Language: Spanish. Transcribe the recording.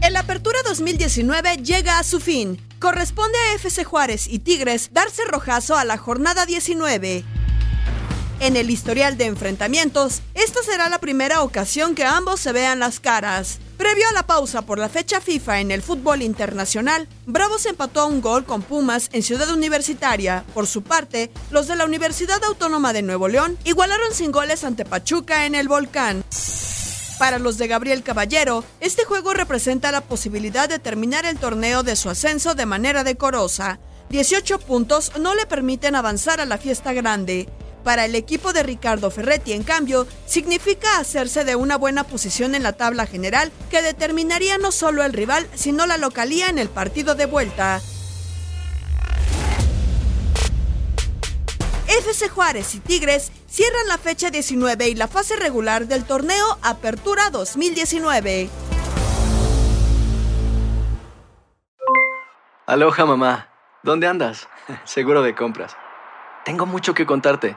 El Apertura 2019 llega a su fin. Corresponde a FC Juárez y Tigres darse rojazo a la jornada 19. En el historial de enfrentamientos, esta será la primera ocasión que ambos se vean las caras. Previo a la pausa por la fecha FIFA en el fútbol internacional, Bravos empató un gol con Pumas en Ciudad Universitaria. Por su parte, los de la Universidad Autónoma de Nuevo León igualaron sin goles ante Pachuca en el Volcán. Para los de Gabriel Caballero, este juego representa la posibilidad de terminar el torneo de su ascenso de manera decorosa. 18 puntos no le permiten avanzar a la fiesta grande. Para el equipo de Ricardo Ferretti, en cambio, significa hacerse de una buena posición en la tabla general que determinaría no solo el rival, sino la localía en el partido de vuelta. FC Juárez y Tigres cierran la fecha 19 y la fase regular del torneo Apertura 2019. Aloha mamá. ¿Dónde andas? Seguro de compras. Tengo mucho que contarte.